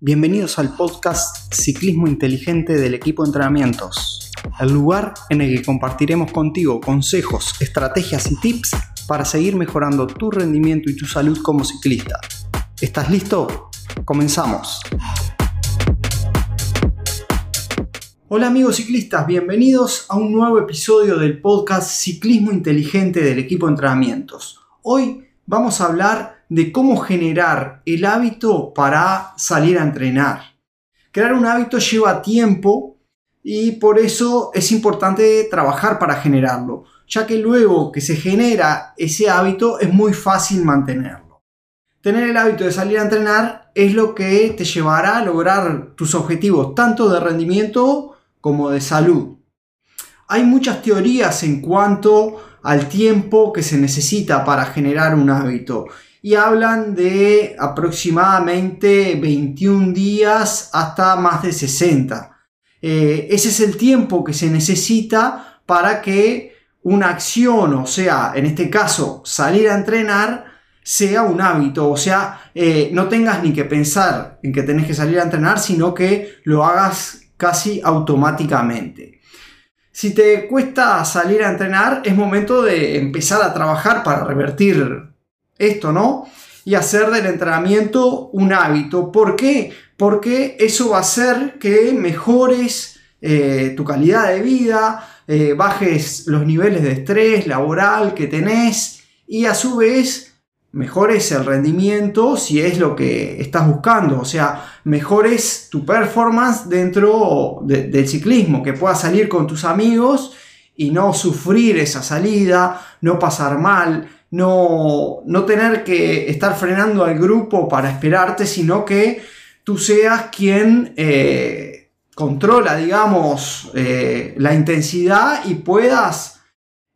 Bienvenidos al podcast Ciclismo Inteligente del equipo de entrenamientos, el lugar en el que compartiremos contigo consejos, estrategias y tips para seguir mejorando tu rendimiento y tu salud como ciclista. ¿Estás listo? Comenzamos. Hola amigos ciclistas, bienvenidos a un nuevo episodio del podcast Ciclismo Inteligente del equipo de entrenamientos. Hoy vamos a hablar de cómo generar el hábito para salir a entrenar. Crear un hábito lleva tiempo y por eso es importante trabajar para generarlo, ya que luego que se genera ese hábito es muy fácil mantenerlo. Tener el hábito de salir a entrenar es lo que te llevará a lograr tus objetivos tanto de rendimiento como de salud. Hay muchas teorías en cuanto al tiempo que se necesita para generar un hábito y hablan de aproximadamente 21 días hasta más de 60. Eh, ese es el tiempo que se necesita para que una acción, o sea, en este caso salir a entrenar, sea un hábito, o sea, eh, no tengas ni que pensar en que tenés que salir a entrenar, sino que lo hagas casi automáticamente. Si te cuesta salir a entrenar, es momento de empezar a trabajar para revertir esto, ¿no? Y hacer del entrenamiento un hábito. ¿Por qué? Porque eso va a hacer que mejores eh, tu calidad de vida, eh, bajes los niveles de estrés laboral que tenés y a su vez mejores el rendimiento si es lo que estás buscando, o sea, mejores tu performance dentro del ciclismo, que puedas salir con tus amigos y no sufrir esa salida, no pasar mal, no, no tener que estar frenando al grupo para esperarte, sino que tú seas quien eh, controla, digamos, eh, la intensidad y puedas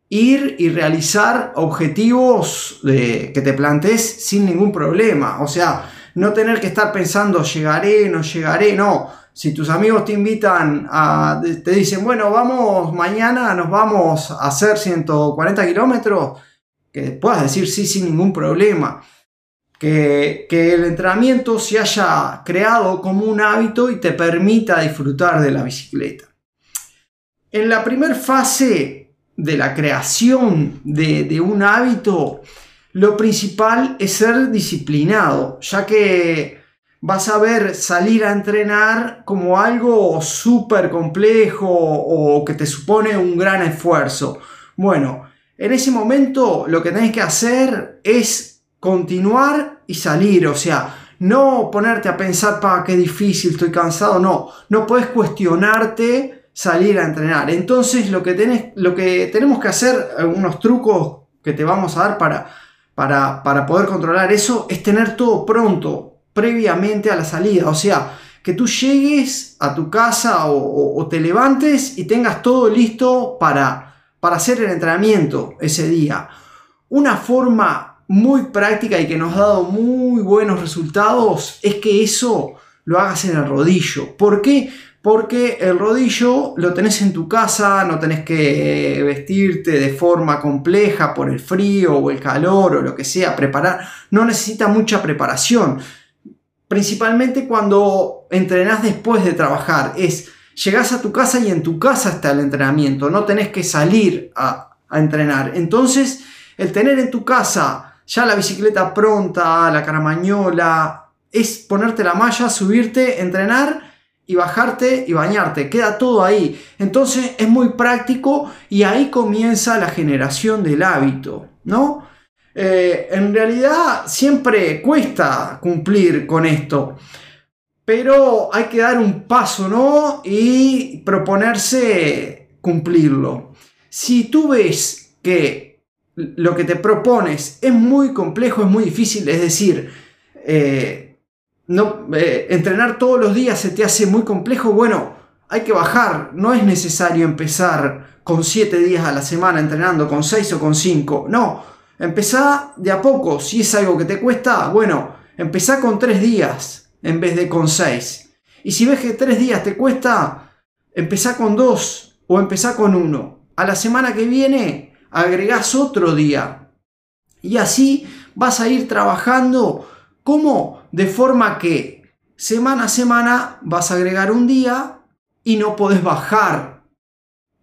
ir y realizar objetivos que te plantees sin ningún problema. O sea, no tener que estar pensando llegaré, no llegaré, no. Si tus amigos te invitan a, te dicen, bueno, vamos, mañana nos vamos a hacer 140 kilómetros, que puedas decir sí sin ningún problema. Que, el entrenamiento se haya creado como un hábito y te permita disfrutar de la bicicleta. En la primera fase de la creación de, de un hábito, lo principal es ser disciplinado, ya que vas a ver salir a entrenar como algo súper complejo o que te supone un gran esfuerzo. Bueno, en ese momento lo que tenés que hacer es continuar y salir, o sea, no ponerte a pensar, para qué difícil, estoy cansado, no, no puedes cuestionarte salir a entrenar. Entonces lo que, lo que tenemos que hacer, unos trucos que te vamos a dar para, para, para poder controlar eso, es tener todo pronto, previamente a la salida, o sea, que tú llegues a tu casa o te levantes y tengas todo listo para para hacer el entrenamiento ese día. Una forma muy práctica y que nos ha dado muy buenos resultados es que eso lo hagas en el rodillo. ¿Por qué? Porque el rodillo lo tenés en tu casa, no tenés que vestirte de forma compleja por el frío o el calor o lo que sea, preparar, no necesita mucha preparación. Principalmente cuando entrenás después de trabajar, es Llegás a tu casa y en tu casa está el entrenamiento, no tenés que salir a, entrenar. Entonces, el tener en tu casa ya la bicicleta pronta, la caramañola, es ponerte la malla, subirte, entrenar y bajarte y bañarte. Queda todo ahí. Entonces es muy práctico y ahí comienza la generación del hábito, ¿no? Eh, en realidad siempre cuesta cumplir con esto pero hay que dar un paso, ¿no? Y proponerse cumplirlo. Si tú ves que lo que te propones es muy complejo, es muy difícil, es decir, eh, no, eh, entrenar todos los días se te hace muy complejo, bueno, hay que bajar, no es necesario empezar con 7 días a la semana entrenando, con 6 o con 5, no, empezá de a poco, si es algo que te cuesta, bueno, empezá con 3 días, en vez de con 6. Y si ves que 3 días te cuesta, empezá con 2 o empezá con 1. A la semana que viene agregás otro día. Y así vas a ir trabajando como de forma que semana a semana vas a agregar un día y no podés bajar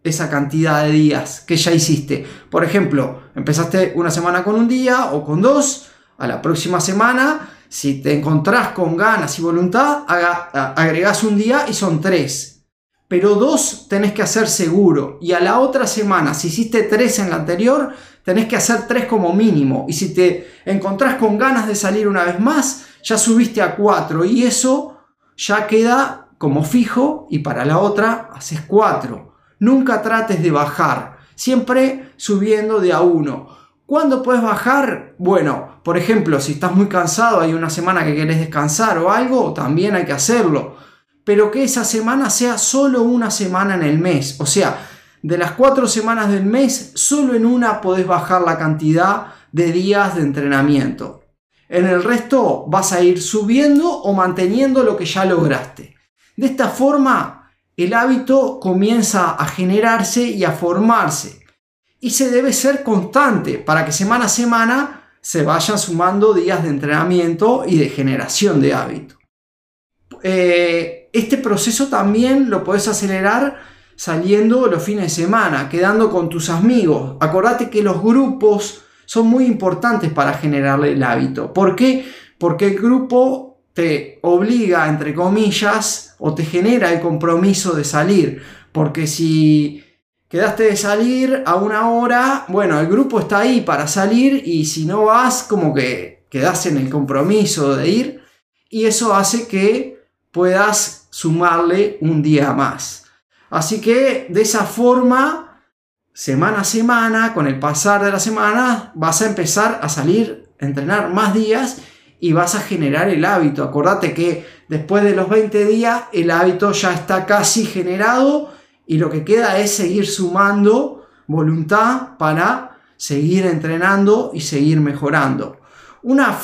esa cantidad de días que ya hiciste. Por ejemplo, empezaste una semana con un día o con dos, a la próxima semana, si te encontrás con ganas y voluntad, agregás un día y son tres. Pero dos tenés que hacer seguro. Y a la otra semana, si hiciste tres en la anterior, tenés que hacer tres como mínimo. Y si te encontrás con ganas de salir una vez más, ya subiste a cuatro. Y eso ya queda como fijo y para la otra haces 4. Nunca trates de bajar, siempre subiendo de a uno. ¿Cuándo puedes bajar? Bueno, por ejemplo, si estás muy cansado, hay una semana que querés descansar o algo, también hay que hacerlo. Pero que esa semana sea solo una semana en el mes. O sea, de las cuatro semanas del mes, solo en una podés bajar la cantidad de días de entrenamiento. En el resto vas a ir subiendo o manteniendo lo que ya lograste. De esta forma, el hábito comienza a generarse y a formarse. Y se debe ser constante para que semana a semana se vayan sumando días de entrenamiento y de generación de hábito. Eh, este proceso también lo puedes acelerar saliendo los fines de semana, quedando con tus amigos. Acordate que los grupos son muy importantes para generarle el hábito. ¿Por qué? Porque el grupo te obliga, entre comillas, o te genera el compromiso de salir. Porque si quedaste de salir a una hora, bueno, el grupo está ahí para salir y si no vas, como que quedas en el compromiso de ir y eso hace que puedas sumarle un día más. Así que de esa forma, semana a semana, con el pasar de la semana, vas a empezar a salir, a entrenar más días y vas a generar el hábito. Acordate que después de los 20 días el hábito ya está casi generado y lo que queda es seguir sumando voluntad para seguir entrenando y seguir mejorando. Una,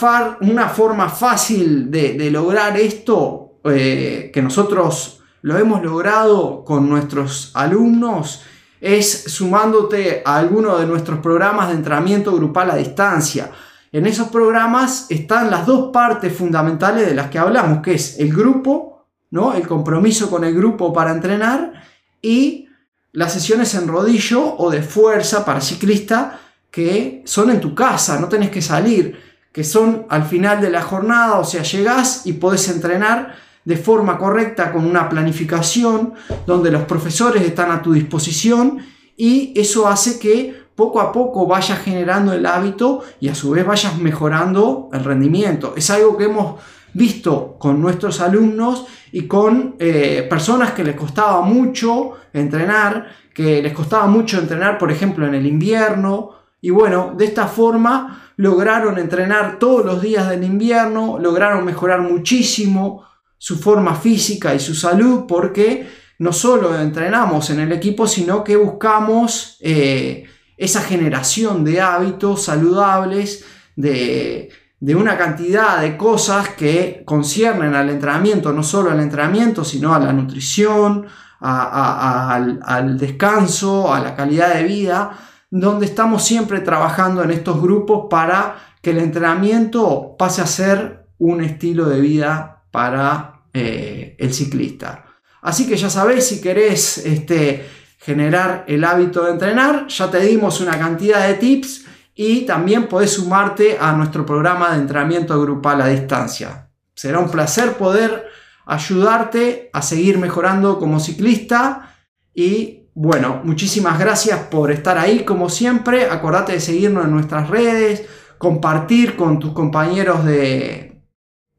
una forma fácil de, lograr esto, eh, que nosotros lo hemos logrado con nuestros alumnos, es sumándote a alguno de nuestros programas de entrenamiento grupal a distancia. En esos programas están las dos partes fundamentales de las que hablamos, que es el grupo, ¿no? el compromiso con el grupo para entrenar y las sesiones en rodillo o de fuerza para ciclista que son en tu casa, no tenés que salir, que son al final de la jornada, o sea, llegás y podés entrenar de forma correcta con una planificación donde los profesores están a tu disposición y eso hace que poco a poco vayas generando el hábito y a su vez vayas mejorando el rendimiento. Es algo que hemos visto con nuestros alumnos y con eh, personas que les costaba mucho entrenar, que les costaba mucho entrenar, por ejemplo, en el invierno. Y bueno, de esta forma lograron entrenar todos los días del invierno, lograron mejorar muchísimo su forma física y su salud porque no solo entrenamos en el equipo, sino que buscamos eh, esa generación de hábitos saludables, de, una cantidad de cosas que conciernen al entrenamiento, no solo al entrenamiento, sino a la nutrición, al, al descanso, a la calidad de vida, donde estamos siempre trabajando en estos grupos para que el entrenamiento pase a ser un estilo de vida para eh, el ciclista. Así que ya sabéis, si querés este, generar el hábito de entrenar, ya te dimos una cantidad de tips y también podés sumarte a nuestro programa de entrenamiento grupal a distancia. Será un placer poder ayudarte a seguir mejorando como ciclista y bueno, muchísimas gracias por estar ahí como siempre. Acordate de seguirnos en nuestras redes, compartir con tus compañeros de,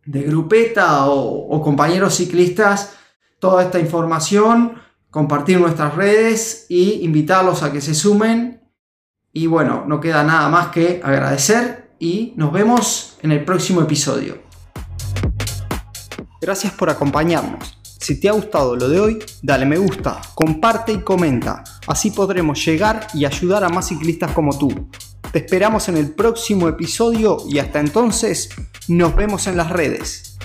de grupeta o, o compañeros ciclistas toda esta información compartir nuestras redes y invitarlos a que se sumen. Y bueno, no queda nada más que agradecer y nos vemos en el próximo episodio. Gracias por acompañarnos. Si te ha gustado lo de hoy, dale me gusta, comparte y comenta. Así podremos llegar y ayudar a más ciclistas como tú. Te esperamos en el próximo episodio y hasta entonces nos vemos en las redes.